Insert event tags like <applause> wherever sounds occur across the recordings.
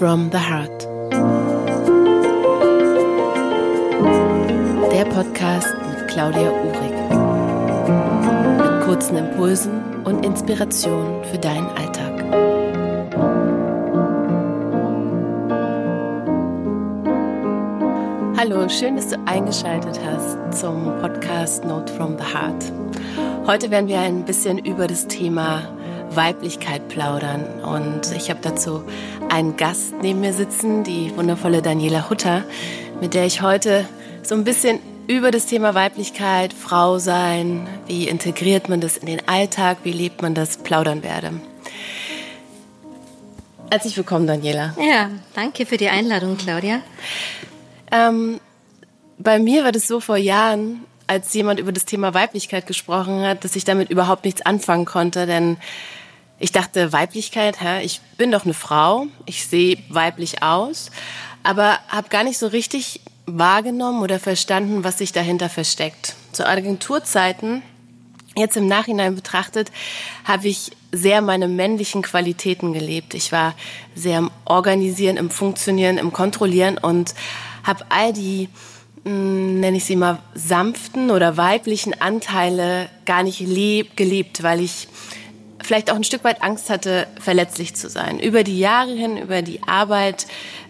from the Heart. Der Podcast mit Claudia Uhrig. Mit kurzen Impulsen und Inspirationen für deinen Alltag. Hallo, schön, dass du eingeschaltet hast zum Podcast Note from the Heart. Heute werden wir ein bisschen über das Thema Weiblichkeit plaudern. Und ich habe dazu einen Gast neben mir sitzen, die wundervolle Daniela Hutter, mit der ich heute so ein bisschen über das Thema Weiblichkeit, Frau sein, wie integriert man das in den Alltag, wie lebt man das, plaudern werde. Herzlich willkommen, Daniela. Ja, danke für die Einladung, Claudia. Ähm, bei mir war das so vor Jahren, als jemand über das Thema Weiblichkeit gesprochen hat, dass ich damit überhaupt nichts anfangen konnte, denn ich dachte, Weiblichkeit, hä, ich bin doch eine Frau, ich sehe weiblich aus, aber habe gar nicht so richtig wahrgenommen oder verstanden, was sich dahinter versteckt. Zu Agenturzeiten, jetzt im Nachhinein betrachtet, habe ich sehr meine männlichen Qualitäten gelebt. Ich war sehr im Organisieren, im Funktionieren, im Kontrollieren und habe all die hm, nenne ich sie mal sanften oder weiblichen Anteile gar nicht gelebt, weil ich vielleicht auch ein Stück weit Angst hatte, verletzlich zu sein. Über die Jahre hin, über die Arbeit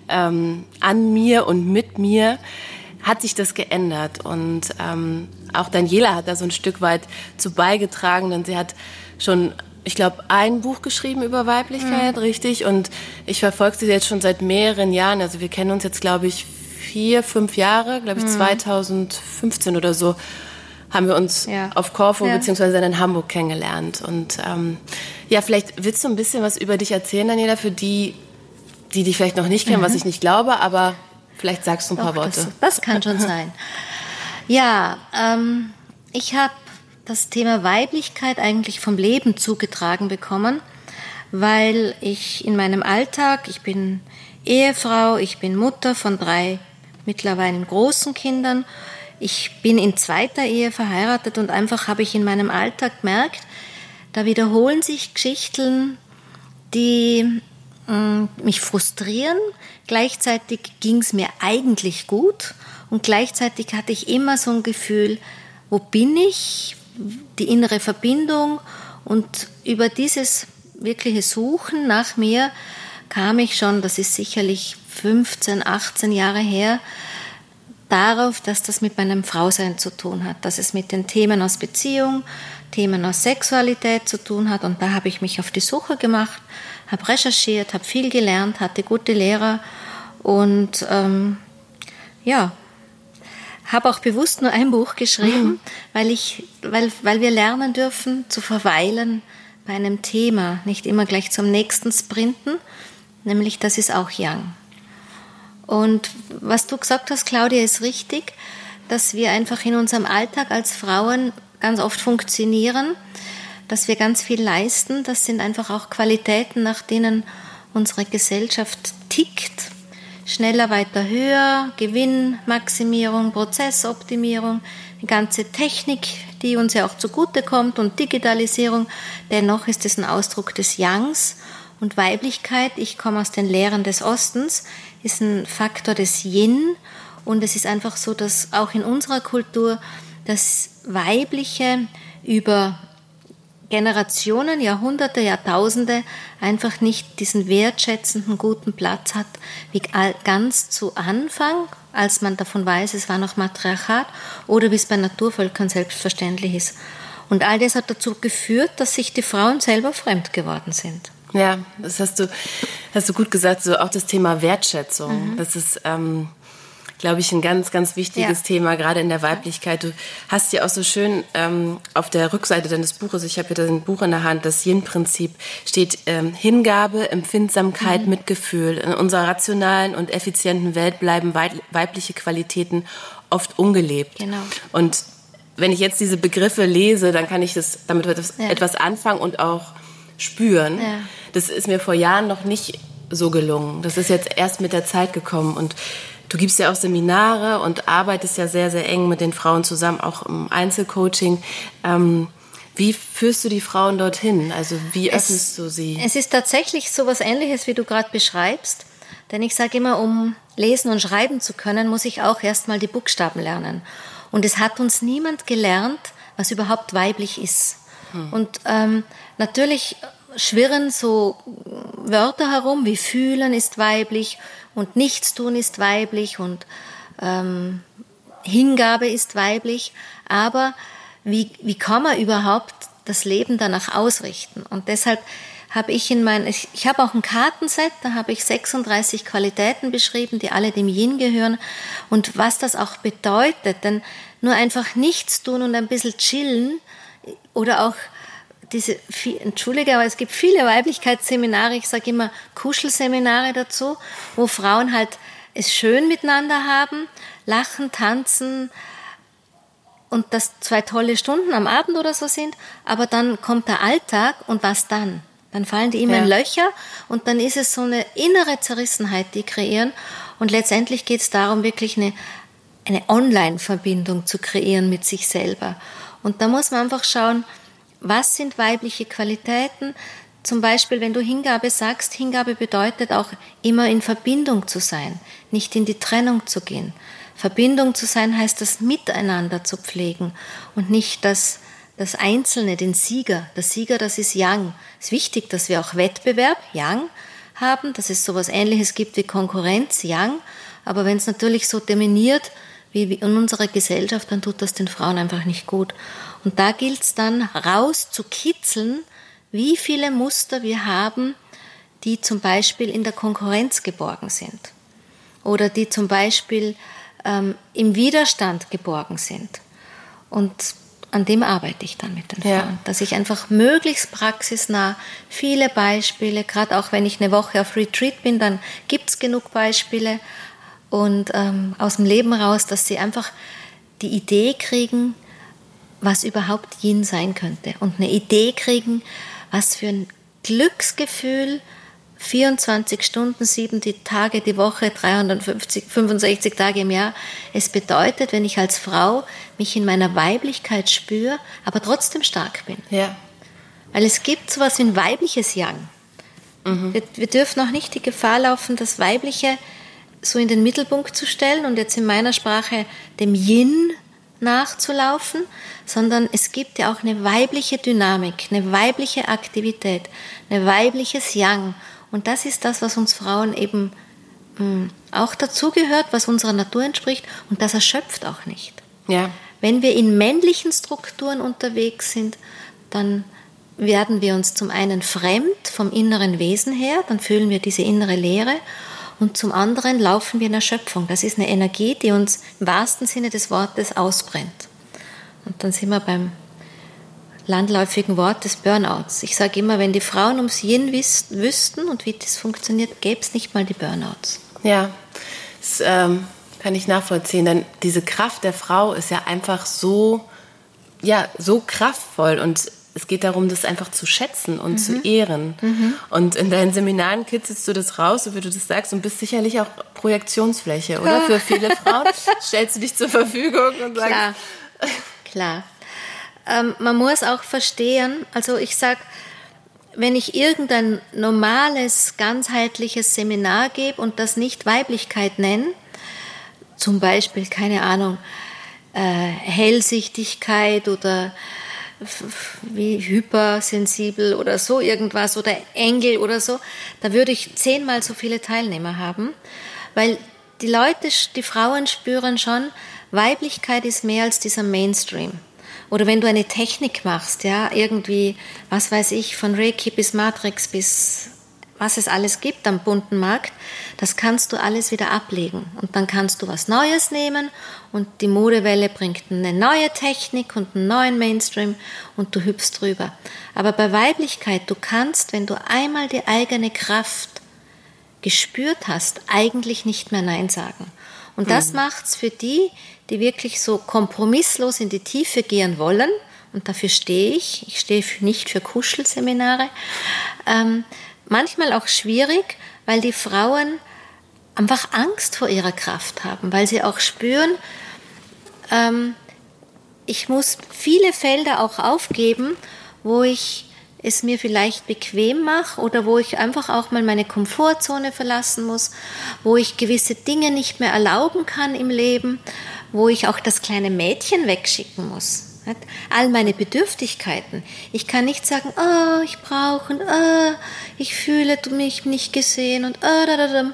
ähm, an mir und mit mir hat sich das geändert. Und ähm, auch Daniela hat da so ein Stück weit zu beigetragen, denn sie hat schon, ich glaube, ein Buch geschrieben über Weiblichkeit, mhm. richtig? Und ich verfolge sie jetzt schon seit mehreren Jahren. Also wir kennen uns jetzt, glaube ich, vier, fünf Jahre, glaube ich, mhm. 2015 oder so haben wir uns ja. auf Korfu ja. beziehungsweise in Hamburg kennengelernt. Und ähm, ja, vielleicht willst du ein bisschen was über dich erzählen, Daniela, für die, die dich vielleicht noch nicht kennen, mhm. was ich nicht glaube, aber vielleicht sagst du ein paar Doch, Worte. Das, das, kann schon sein. <laughs> Ja, ähm, ich habe das Thema Weiblichkeit eigentlich vom Leben zugetragen bekommen, weil ich in meinem Alltag, ich bin Ehefrau, ich bin Mutter von drei mittlerweile großen Kindern ich bin in zweiter Ehe verheiratet und einfach habe ich in meinem Alltag gemerkt, da wiederholen sich Geschichten, die äh, mich frustrieren. Gleichzeitig ging es mir eigentlich gut und gleichzeitig hatte ich immer so ein Gefühl, wo bin ich, die innere Verbindung und über dieses wirkliche Suchen nach mir kam ich schon, das ist sicherlich 15, 18 Jahre her, darauf, dass das mit meinem Frausein zu tun hat, dass es mit den Themen aus Beziehung, Themen aus Sexualität zu tun hat. Und da habe ich mich auf die Suche gemacht, habe recherchiert, habe viel gelernt, hatte gute Lehrer und ähm, ja, habe auch bewusst nur ein Buch geschrieben, mhm. weil, ich, weil, weil wir lernen dürfen zu verweilen bei einem Thema, nicht immer gleich zum nächsten sprinten, nämlich das ist auch Young. Und was du gesagt hast, Claudia, ist richtig, dass wir einfach in unserem Alltag als Frauen ganz oft funktionieren, dass wir ganz viel leisten. Das sind einfach auch Qualitäten, nach denen unsere Gesellschaft tickt. Schneller, weiter, höher, Gewinnmaximierung, Prozessoptimierung, die ganze Technik, die uns ja auch zugutekommt und Digitalisierung. Dennoch ist es ein Ausdruck des Youngs und Weiblichkeit. Ich komme aus den Lehren des Ostens ist ein Faktor des Yin und es ist einfach so, dass auch in unserer Kultur das Weibliche über Generationen, Jahrhunderte, Jahrtausende einfach nicht diesen wertschätzenden guten Platz hat, wie ganz zu Anfang, als man davon weiß, es war noch Matriarchat, oder wie es bei Naturvölkern selbstverständlich ist. Und all das hat dazu geführt, dass sich die Frauen selber fremd geworden sind. Ja, das hast du, hast du gut gesagt, so auch das Thema Wertschätzung. Mhm. Das ist, ähm, glaube ich, ein ganz, ganz wichtiges ja. Thema, gerade in der Weiblichkeit. Du hast ja auch so schön ähm, auf der Rückseite deines Buches, ich habe hier ein Buch in der Hand, das Yin-Prinzip, steht ähm, Hingabe, Empfindsamkeit, mhm. Mitgefühl. In unserer rationalen und effizienten Welt bleiben weibliche Qualitäten oft ungelebt. Genau. Und wenn ich jetzt diese Begriffe lese, dann kann ich das, damit etwas, ja. etwas anfangen und auch spüren. Ja. Das ist mir vor Jahren noch nicht so gelungen. Das ist jetzt erst mit der Zeit gekommen. Und du gibst ja auch Seminare und arbeitest ja sehr, sehr eng mit den Frauen zusammen, auch im Einzelcoaching. Ähm, wie führst du die Frauen dorthin? Also wie öffnest es, du sie? Es ist tatsächlich so etwas Ähnliches, wie du gerade beschreibst, Denn ich sage immer, um lesen und schreiben zu können, muss ich auch erstmal die Buchstaben lernen. Und es hat uns niemand gelernt, was überhaupt weiblich ist. Hm. Und ähm, natürlich schwirren so Wörter herum, wie fühlen ist weiblich und Nichtstun ist weiblich und ähm, Hingabe ist weiblich. Aber wie, wie kann man überhaupt das Leben danach ausrichten? Und deshalb habe ich in mein, ich, ich habe auch ein Kartenset, da habe ich 36 Qualitäten beschrieben, die alle dem Yin gehören und was das auch bedeutet. Denn nur einfach nichts tun und ein bisschen chillen oder auch diese, entschuldige, aber es gibt viele Weiblichkeitsseminare, ich sage immer Kuschelseminare dazu, wo Frauen halt es schön miteinander haben, lachen, tanzen und das zwei tolle Stunden am Abend oder so sind, aber dann kommt der Alltag und was dann? Dann fallen die immer ja. in Löcher und dann ist es so eine innere Zerrissenheit, die kreieren. Und letztendlich geht es darum, wirklich eine, eine Online-Verbindung zu kreieren mit sich selber. Und da muss man einfach schauen, was sind weibliche Qualitäten? Zum Beispiel, wenn du Hingabe sagst, Hingabe bedeutet auch immer in Verbindung zu sein, nicht in die Trennung zu gehen. Verbindung zu sein heißt das Miteinander zu pflegen und nicht das das Einzelne, den Sieger. Der Sieger, das ist Yang. Es ist wichtig, dass wir auch Wettbewerb, Yang, haben, dass es sowas Ähnliches gibt wie Konkurrenz, Yang. Aber wenn es natürlich so dominiert wie in unserer Gesellschaft, dann tut das den Frauen einfach nicht gut. Und da gilt es dann raus zu kitzeln, wie viele Muster wir haben, die zum Beispiel in der Konkurrenz geborgen sind oder die zum Beispiel ähm, im Widerstand geborgen sind. Und an dem arbeite ich dann mit den Frauen. Ja. Dass ich einfach möglichst praxisnah viele Beispiele, gerade auch wenn ich eine Woche auf Retreat bin, dann gibt es genug Beispiele und ähm, aus dem Leben raus, dass sie einfach die Idee kriegen, was überhaupt Yin sein könnte und eine Idee kriegen, was für ein Glücksgefühl 24 Stunden, sieben Tage die Woche, 350, 65 Tage im Jahr. Es bedeutet, wenn ich als Frau mich in meiner Weiblichkeit spüre, aber trotzdem stark bin. Ja. Weil es gibt sowas wie ein weibliches Yang. Mhm. Wir, wir dürfen auch nicht die Gefahr laufen, das Weibliche so in den Mittelpunkt zu stellen und jetzt in meiner Sprache dem Yin nachzulaufen, sondern es gibt ja auch eine weibliche Dynamik, eine weibliche Aktivität, ein weibliches Yang. Und das ist das, was uns Frauen eben mh, hm, auch dazugehört, was unserer Natur entspricht. Und das erschöpft auch nicht. Ja. Wenn wir in männlichen Strukturen unterwegs sind, dann werden wir uns zum einen fremd vom inneren Wesen her, dann fühlen wir diese innere Leere und zum anderen laufen wir in Erschöpfung. Das ist eine Energie, die uns im wahrsten Sinne des Wortes ausbrennt. Und dann sind wir beim landläufigen Wort des Burnouts. Ich sage immer, wenn die Frauen ums Yin wüssten und wie das funktioniert, gäbe es nicht mal die Burnouts. Ja, das ähm, kann ich nachvollziehen. Denn diese Kraft der Frau ist ja einfach so, ja, so kraftvoll und es geht darum, das einfach zu schätzen und mhm. zu ehren. Mhm. Und in deinen Seminaren kitzelst du das raus, so wie du das sagst, und bist sicherlich auch Projektionsfläche, oder? Für viele Frauen <laughs> stellst du dich zur Verfügung und sagst. Klar. Klar. Ähm, man muss auch verstehen, also ich sage, wenn ich irgendein normales, ganzheitliches Seminar gebe und das nicht Weiblichkeit nenne, zum Beispiel, keine Ahnung, äh, Hellsichtigkeit oder wie hypersensibel oder so irgendwas oder Engel oder so, da würde ich zehnmal so viele Teilnehmer haben, weil die Leute, die Frauen spüren schon, Weiblichkeit ist mehr als dieser Mainstream. Oder wenn du eine Technik machst, ja, irgendwie, was weiß ich, von Reiki bis Matrix bis was es alles gibt am bunten Markt, das kannst du alles wieder ablegen. Und dann kannst du was Neues nehmen und die Modewelle bringt eine neue Technik und einen neuen Mainstream und du hüpfst drüber. Aber bei Weiblichkeit, du kannst, wenn du einmal die eigene Kraft gespürt hast, eigentlich nicht mehr Nein sagen. Und das mhm. macht's für die, die wirklich so kompromisslos in die Tiefe gehen wollen, und dafür stehe ich, ich stehe nicht für Kuschelseminare, ähm, manchmal auch schwierig, weil die Frauen einfach Angst vor ihrer Kraft haben, weil sie auch spüren, ähm, ich muss viele Felder auch aufgeben, wo ich es mir vielleicht bequem mache oder wo ich einfach auch mal meine Komfortzone verlassen muss, wo ich gewisse Dinge nicht mehr erlauben kann im Leben, wo ich auch das kleine Mädchen wegschicken muss. All meine Bedürftigkeiten. Ich kann nicht sagen, oh, ich brauche und oh, ich fühle mich nicht gesehen und oh, da, da, da.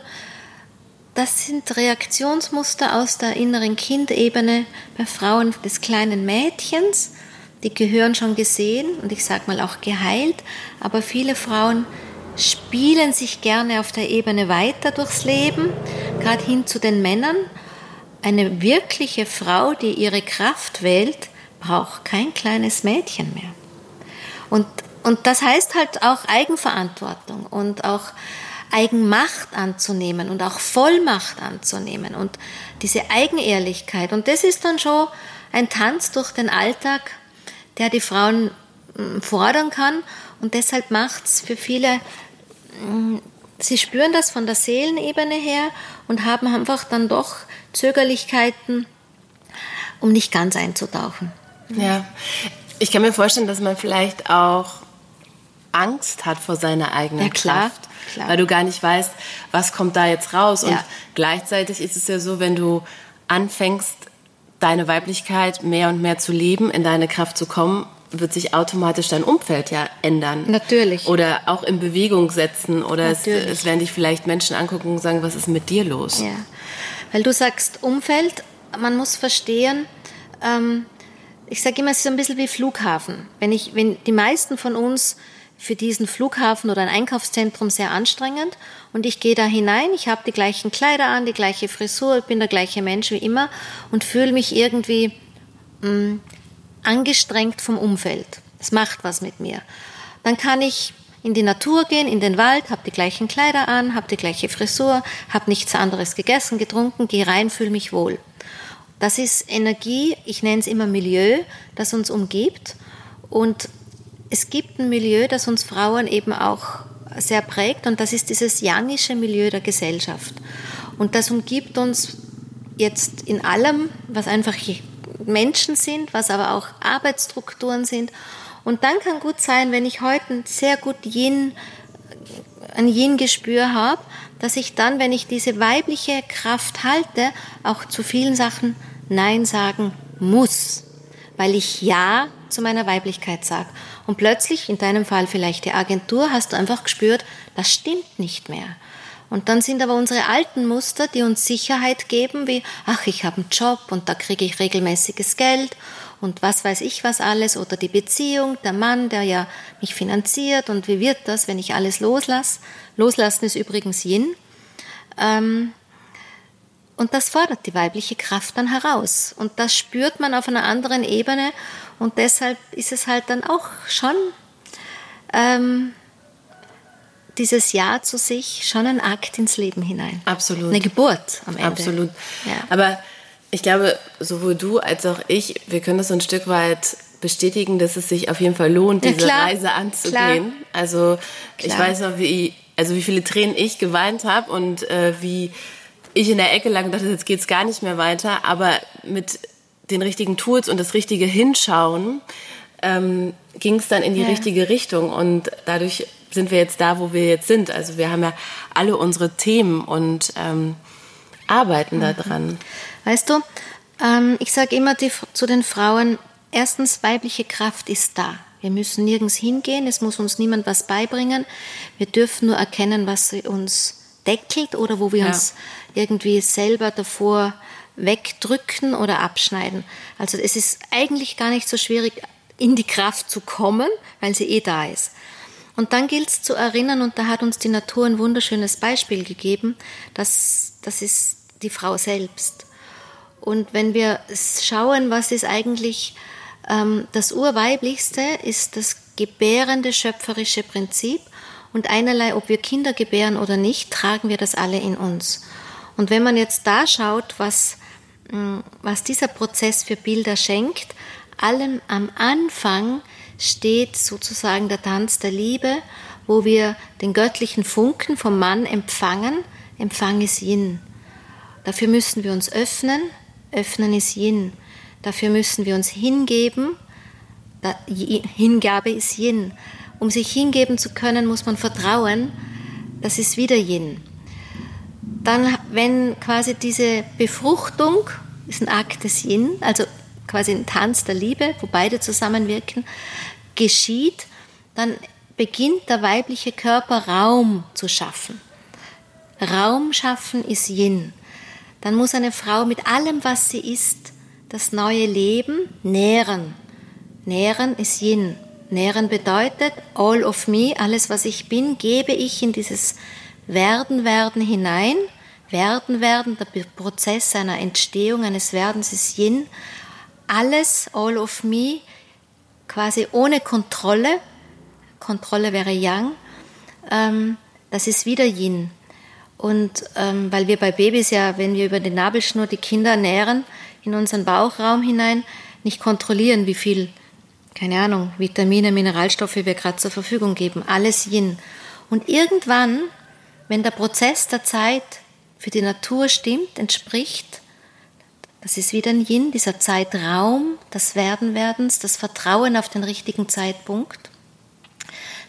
Das sind Reaktionsmuster aus der inneren Kindebene bei Frauen des kleinen Mädchens die gehören schon gesehen und ich sage mal auch geheilt, aber viele Frauen spielen sich gerne auf der Ebene weiter durchs Leben, gerade hin zu den Männern. Eine wirkliche Frau, die ihre Kraft wählt, braucht kein kleines Mädchen mehr. Und, und das heißt halt auch Eigenverantwortung und auch Eigenmacht anzunehmen und auch Vollmacht anzunehmen und diese Eigenehrlichkeit. Und das ist dann schon ein Tanz durch den Alltag, der die Frauen mm, fordern kann. Und deshalb macht es für viele, mm, sie spüren das von der Seelenebene her und haben einfach dann doch Zögerlichkeiten, um nicht ganz einzutauchen. Ja, ich kann mir vorstellen, dass man vielleicht auch Angst hat vor seiner eigenen ja, klar, Kraft, klar. weil du gar nicht weißt, was kommt da jetzt raus. Ja. Und gleichzeitig ist es ja so, wenn du anfängst, deine Weiblichkeit mehr und mehr zu leben, in deine Kraft zu kommen, wird sich automatisch dein Umfeld ja ändern. Natürlich. Oder auch in Bewegung setzen. Oder es, es, werden dich vielleicht Menschen angucken und sagen, was ist mit dir los? Ja. Weil du sagst Umfeld, man muss verstehen, ähm, ich sage immer, es ist so ein bisschen wie Flughafen. Wenn, ich, wenn die meisten von uns für diesen Flughafen oder ein Einkaufszentrum sehr anstrengend und ich gehe da hinein, ich habe die gleichen Kleider an, die gleiche Frisur, bin der gleiche Mensch wie immer und fühle mich irgendwie mh, mm, angestrengt vom Umfeld. Das macht was mit mir. Dann kann ich in die Natur gehen, in den Wald, habe die gleichen Kleider an, habe die gleiche Frisur, habe nichts anderes gegessen, getrunken, gehe rein, fühle mich wohl. Das ist Energie, ich nenne es immer Milieu, das uns umgibt und es gibt ein Milieu, das uns Frauen eben auch sehr prägt und das ist dieses yangische Milieu der Gesellschaft. Und das umgibt uns jetzt in allem, was einfach Menschen sind, was aber auch Arbeitsstrukturen sind. Und dann kann gut sein, wenn ich heute ein sehr gut Yin, ein Yin-Gespür habe, dass ich dann, wenn ich diese weibliche Kraft halte, auch zu vielen Sachen Nein sagen muss, weil ich Ja zu meiner Weiblichkeit sage. Und plötzlich, in deinem Fall vielleicht die Agentur, hast du einfach gespürt, das stimmt nicht mehr. Und dann sind aber unsere alten Muster, die uns Sicherheit geben, wie, ach, ich habe einen Job und da kriege ich regelmäßiges Geld und was weiß ich was alles, oder die Beziehung, der Mann, der ja mich finanziert und wie wird das, wenn ich alles loslasse. Loslassen ist übrigens Yin. Ähm, und das fordert die weibliche Kraft dann heraus. Und das spürt man auf einer anderen Ebene. Und deshalb ist es halt dann auch schon ähm, dieses Ja zu sich schon ein Akt ins Leben hinein. Absolut. Eine Geburt am Ende. Absolut. Ja. Aber ich glaube, sowohl du als auch ich, wir können das so ein Stück weit bestätigen, dass es sich auf jeden Fall lohnt, ja, diese klar, Reise anzugehen. Klar. Also klar. ich weiß noch, wie, also wie viele Tränen ich geweint habe und äh, wie ich in der Ecke lag und dachte, jetzt geht's gar nicht mehr weiter. Aber mit den richtigen Tools und das richtige Hinschauen ähm, ging es dann in die ja. richtige Richtung. Und dadurch sind wir jetzt da, wo wir jetzt sind. Also wir haben ja alle unsere Themen und ähm, arbeiten mhm. daran. Weißt du, ähm, ich sage immer die, zu den Frauen, erstens, weibliche Kraft ist da. Wir müssen nirgends hingehen, es muss uns niemand was beibringen. Wir dürfen nur erkennen, was uns deckelt oder wo wir ja. uns irgendwie selber davor wegdrücken oder abschneiden. Also es ist eigentlich gar nicht so schwierig, in die Kraft zu kommen, weil sie eh da ist. Und dann gilt es zu erinnern, und da hat uns die Natur ein wunderschönes Beispiel gegeben, dass das ist die Frau selbst. Und wenn wir schauen, was ist eigentlich das Urweiblichste, ist das gebärende schöpferische Prinzip. Und einerlei, ob wir Kinder gebären oder nicht, tragen wir das alle in uns. Und wenn man jetzt da schaut, was, mm, was dieser Prozess für Bilder schenkt, allem am Anfang steht sozusagen der Tanz der Liebe, wo wir den göttlichen Funken vom Mann empfangen. Empfang ist Yin. Dafür müssen wir uns öffnen. Öffnen ist Yin. Dafür müssen wir uns hingeben. Hingabe ist Yin. um sich hingeben zu können, muss man vertrauen. Das ist wieder Yin. Dann, wenn quasi diese Befruchtung ist ein Akt des Yin, also quasi ein Tanz der Liebe, wo beide zusammenwirken, geschieht, dann beginnt der weibliche Körper Raum zu schaffen. Raum schaffen ist Yin. Dann muss eine Frau mit allem, was sie ist, das neue Leben nähren. Nähren ist Yin. Nähren bedeutet, all of me, alles was ich bin, gebe ich in dieses Werden, Werden hinein. Werden, Werden, der Prozess einer Entstehung, eines Werdens ist Yin. Alles, all of me, quasi ohne Kontrolle. Kontrolle wäre Yang. Ähm, das ist wieder Yin. Und ähm, weil wir bei Babys ja, wenn wir über die Nabelschnur die Kinder nähren, in unseren Bauchraum hinein, nicht kontrollieren, wie viel, keine Ahnung, Vitamine, Mineralstoffe wir gerade zur Verfügung geben. Alles Yin. Und irgendwann, wenn der Prozess der Zeit für die Natur stimmt, entspricht, das ist wieder ein Yin, dieser Zeitraum des Werdenwerdens, das Vertrauen auf den richtigen Zeitpunkt.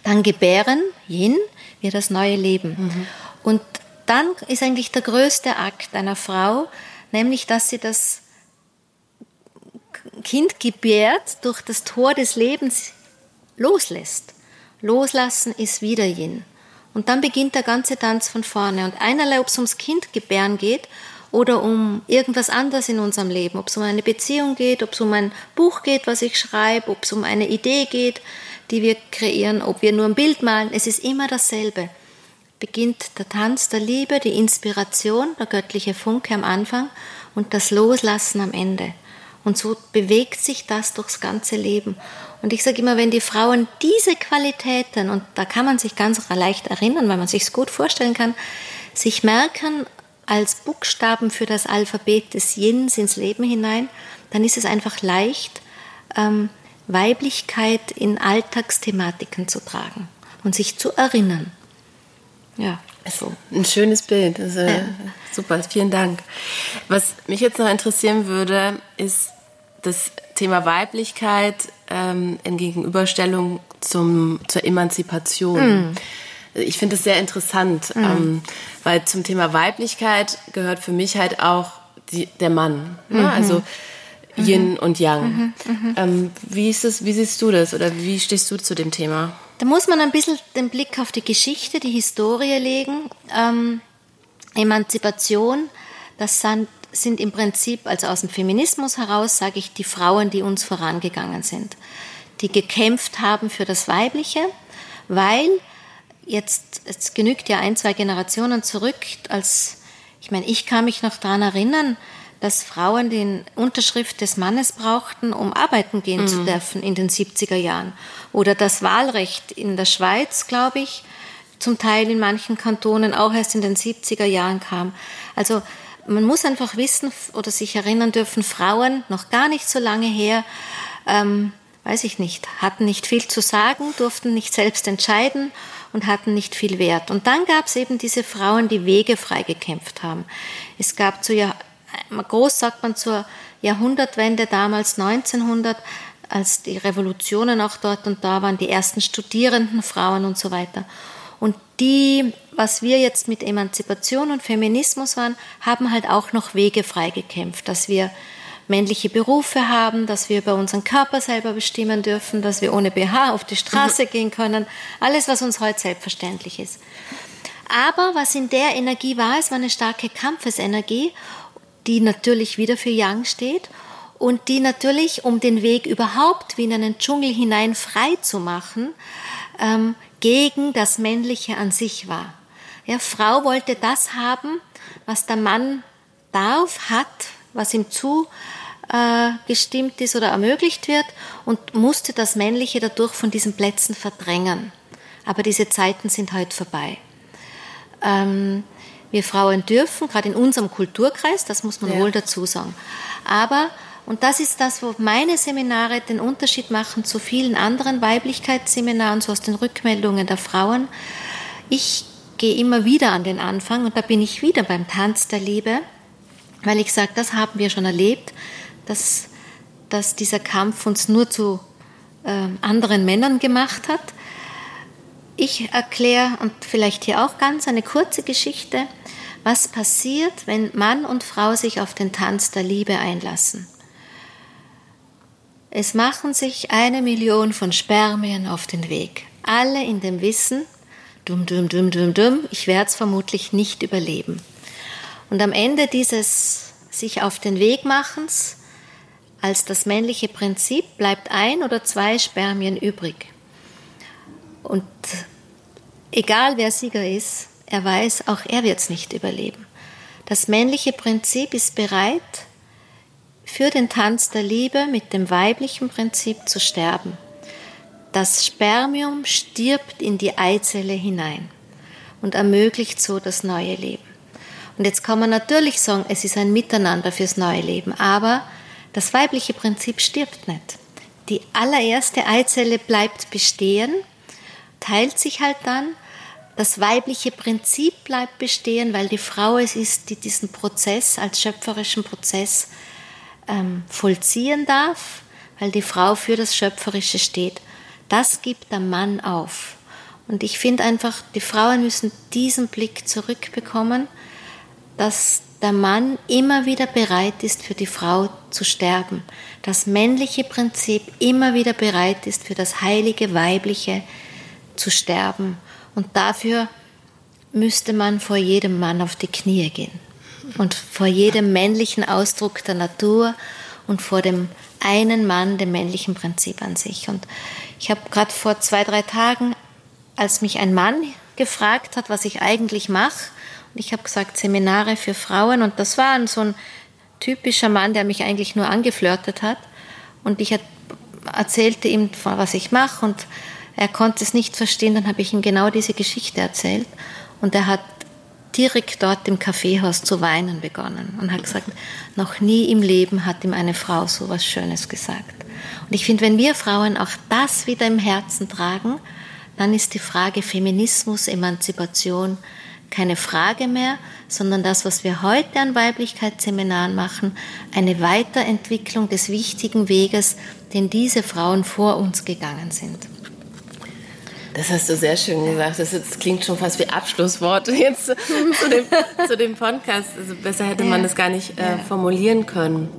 Dann gebären, Yin, wir das neue Leben. Mhm. Und dann ist eigentlich der größte Akt einer Frau, nämlich dass sie das Kind gebärt durch das Tor des Lebens loslässt. Loslassen ist wieder Yin. Und dann beginnt der ganze Tanz von vorne. Und einerlei, ob es ums Kind gebären geht oder um irgendwas anderes in unserem Leben, ob es um eine Beziehung geht, ob es um ein Buch geht, was ich schreibe, ob es um eine Idee geht, die wir kreieren, ob wir nur ein Bild malen, es ist immer dasselbe beginnt der Tanz der Liebe, die Inspiration, der göttliche Funke am Anfang und das Loslassen am Ende. Und so bewegt sich das durchs ganze Leben. Und ich sage immer, wenn die Frauen diese Qualitäten, und da kann man sich ganz leicht erinnern, weil man sich es gut vorstellen kann, sich merken als Buchstaben für das Alphabet des Yins ins Leben hinein, dann ist es einfach leicht, ähm, Weiblichkeit in Alltagsthematiken zu tragen und sich zu erinnern. Ja. So. Ein schönes Bild. Also, ja. Super, vielen Dank. Was mich jetzt noch interessieren würde, ist das Thema Weiblichkeit ähm, in Gegenüberstellung zum, zur Emanzipation. Mm. Ich finde es sehr interessant, mm. ähm, weil zum Thema Weiblichkeit gehört für mich halt auch die, der Mann. Ne? Mhm. Also Yin mhm. und Yang. Mhm. Ähm, wie, ist das, wie siehst du das oder wie stehst du zu dem Thema? Da muss man ein bisschen den Blick auf die Geschichte, die Historie legen. Ähm, Emanzipation, das sind, sind im Prinzip, also aus dem Feminismus heraus, sage ich, die Frauen, die uns vorangegangen sind, die gekämpft haben für das Weibliche, weil jetzt, es genügt ja ein, zwei Generationen zurück, als, ich meine, ich kann mich noch daran erinnern, dass Frauen die Unterschrift des Mannes brauchten, um arbeiten gehen mhm. zu dürfen in den 70er Jahren. Oder das Wahlrecht in der Schweiz, glaube ich, zum Teil in manchen Kantonen auch erst in den 70er Jahren kam. Also man muss einfach wissen oder sich erinnern dürfen, Frauen noch gar nicht so lange her, ähm, weiß ich nicht, hatten nicht viel zu sagen, durften nicht selbst entscheiden und hatten nicht viel Wert. Und dann gab es eben diese Frauen, die Wege frei gekämpft haben. Es gab zu groß sagt man zur Jahrhundertwende damals 1900, als die Revolutionen auch dort und da waren, die ersten studierenden Frauen und so weiter. Und die, was wir jetzt mit Emanzipation und Feminismus waren, haben halt auch noch Wege freigekämpft, dass wir männliche Berufe haben, dass wir über unseren Körper selber bestimmen dürfen, dass wir ohne BH auf die Straße mhm. gehen können. Alles, was uns heute selbstverständlich ist. Aber was in der Energie war, es war eine starke Kampfesenergie die natürlich wieder für Yang steht und die natürlich, um den Weg überhaupt wie in einen Dschungel hinein frei zu machen, ähm, gegen das Männliche an sich war. Ja, Frau wollte das haben, was der Mann darf, hat, was ihm zu äh, gestimmt ist oder ermöglicht wird und musste das Männliche dadurch von diesen Plätzen verdrängen. Aber diese Zeiten sind heute vorbei. Ähm, wir Frauen dürfen, gerade in unserem Kulturkreis, das muss man ja. wohl dazu sagen. Aber, und das ist das, wo meine Seminare den Unterschied machen zu vielen anderen Weiblichkeitsseminaren, so aus den Rückmeldungen der Frauen. Ich gehe immer wieder an den Anfang und da bin ich wieder beim Tanz der Liebe, weil ich sage, das haben wir schon erlebt, dass, dass dieser Kampf uns nur zu äh, anderen Männern gemacht hat. ich erkläre und vielleicht hier auch ganz eine kurze Geschichte, was passiert, wenn Mann und Frau sich auf den Tanz der Liebe einlassen. Es machen sich eine Million von Spermien auf den Weg, alle in dem Wissen, dumm, dumm, dumm, dumm, dumm, ich werde es vermutlich nicht überleben. Und am Ende dieses sich auf den Weg machens, als das männliche Prinzip, bleibt ein oder zwei Spermien übrig. Und egal wer Sieger ist, er weiß, auch er wird es nicht überleben. Das männliche Prinzip ist bereit, für den Tanz der Liebe mit dem weiblichen Prinzip zu sterben. Das Spermium stirbt in die Eizelle hinein und ermöglicht so das neue Leben. Und jetzt kann man natürlich sagen, es ist ein Miteinander fürs neue Leben, aber das weibliche Prinzip stirbt nicht. Die allererste Eizelle bleibt bestehen, teilt sich halt dann. Das weibliche Prinzip bleibt bestehen, weil die Frau es ist, die diesen Prozess als schöpferischen Prozess ähm, vollziehen darf, weil die Frau für das Schöpferische steht. Das gibt der Mann auf. Und ich finde einfach, die Frauen müssen diesen Blick zurückbekommen, dass der Mann immer wieder bereit ist, für die Frau zu sterben. Das männliche Prinzip immer wieder bereit ist, für das heilige Weibliche zu sterben. Und dafür müsste man vor jedem Mann auf die Knie gehen. Und vor jedem männlichen Ausdruck der Natur und vor dem einen Mann, dem männlichen Prinzip an sich. Und ich habe gerade vor zwei, drei Tagen, als mich ein Mann gefragt hat, was ich eigentlich mache, ich habe gesagt, Seminare für Frauen. Und das war so ein typischer Mann, der mich eigentlich nur angeflirtet hat. Und ich erzählte ihm, was ich mache. Und er konnte es nicht verstehen. Dann habe ich ihm genau diese Geschichte erzählt. Und er hat direkt dort im Kaffeehaus zu weinen begonnen und hat gesagt, noch nie im Leben hat ihm eine Frau so was Schönes gesagt. Und ich finde, wenn wir Frauen auch das wieder im Herzen tragen, dann ist die Frage Feminismus, Emanzipation keine Frage mehr, sondern das, was wir heute an Weiblichkeitsseminaren machen, eine Weiterentwicklung des wichtigen Weges, den diese Frauen vor uns gegangen sind. Das hast du sehr schön gesagt. Das jetzt klingt schon fast wie Abschlussworte jetzt zu, dem, zu dem Podcast. Also besser hätte man das gar nicht äh, formulieren können.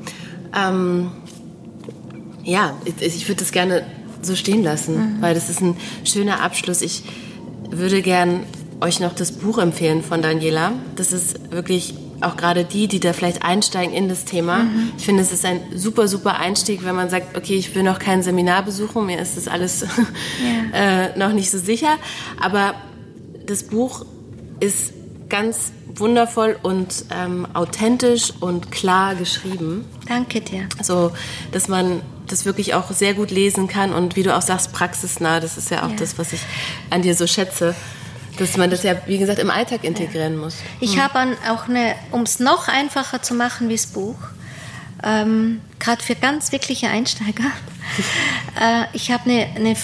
Ähm, ja, ich, ich würde das gerne so stehen lassen, mhm. weil das ist ein schöner Abschluss. Ich würde gern euch noch das Buch empfehlen von Daniela. Das ist wirklich auch gerade die, die da vielleicht einsteigen in das Thema. Mhm. Ich finde, es ist ein super, super Einstieg, wenn man sagt, okay, ich will noch kein Seminar besuchen, mir ist das alles <laughs> ja. äh, noch nicht so sicher. Aber das Buch ist ganz wundervoll und ähm, authentisch und klar geschrieben. Danke dir. So, dass man das wirklich auch sehr gut lesen kann und wie du auch sagst, praxisnah. Das ist ja auch ja. das, was ich an dir so schätze. Dass man das ja, wie gesagt, im Alltag integrieren ja. muss. Ich hm. habe auch eine, um es noch einfacher zu machen wie das Buch, ähm, gerade für ganz wirkliche Einsteiger, <laughs> äh, ich habe eine, eine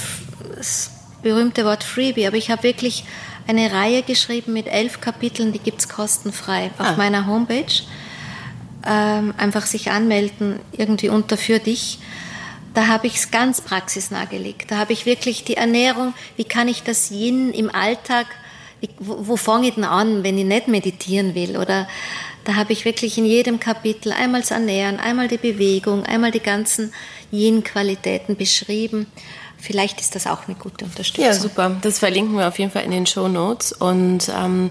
das berühmte Wort Freebie, aber ich habe wirklich eine Reihe geschrieben mit elf Kapiteln, die gibt es kostenfrei auf ah. meiner Homepage. Ähm, einfach sich anmelden, irgendwie unter für dich. Da habe ich es ganz praxisnah gelegt. Da habe ich wirklich die Ernährung, wie kann ich das Yin im Alltag wo, wo fange ich denn an, wenn ich nicht meditieren will? Oder da habe ich wirklich in jedem Kapitel einmal das Ernähren, einmal die Bewegung, einmal die ganzen Yin-Qualitäten beschrieben. Vielleicht ist das auch eine gute Unterstützung. Ja, super. Das verlinken wir auf jeden Fall in den Show Notes. Und ähm,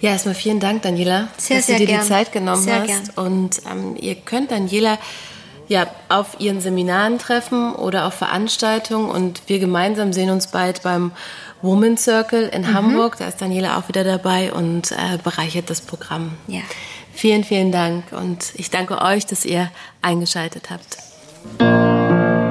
ja, erstmal vielen Dank, Daniela, sehr, dass sehr du dir gern. die Zeit genommen sehr hast. Gern. Und ähm, ihr könnt Daniela ja, auf ihren Seminaren treffen oder auf Veranstaltungen. Und wir gemeinsam sehen uns bald beim Woman Circle in mhm. Hamburg. Da ist Daniela auch wieder dabei und äh, bereichert das Programm. Ja. Vielen, vielen Dank und ich danke euch, dass ihr eingeschaltet habt.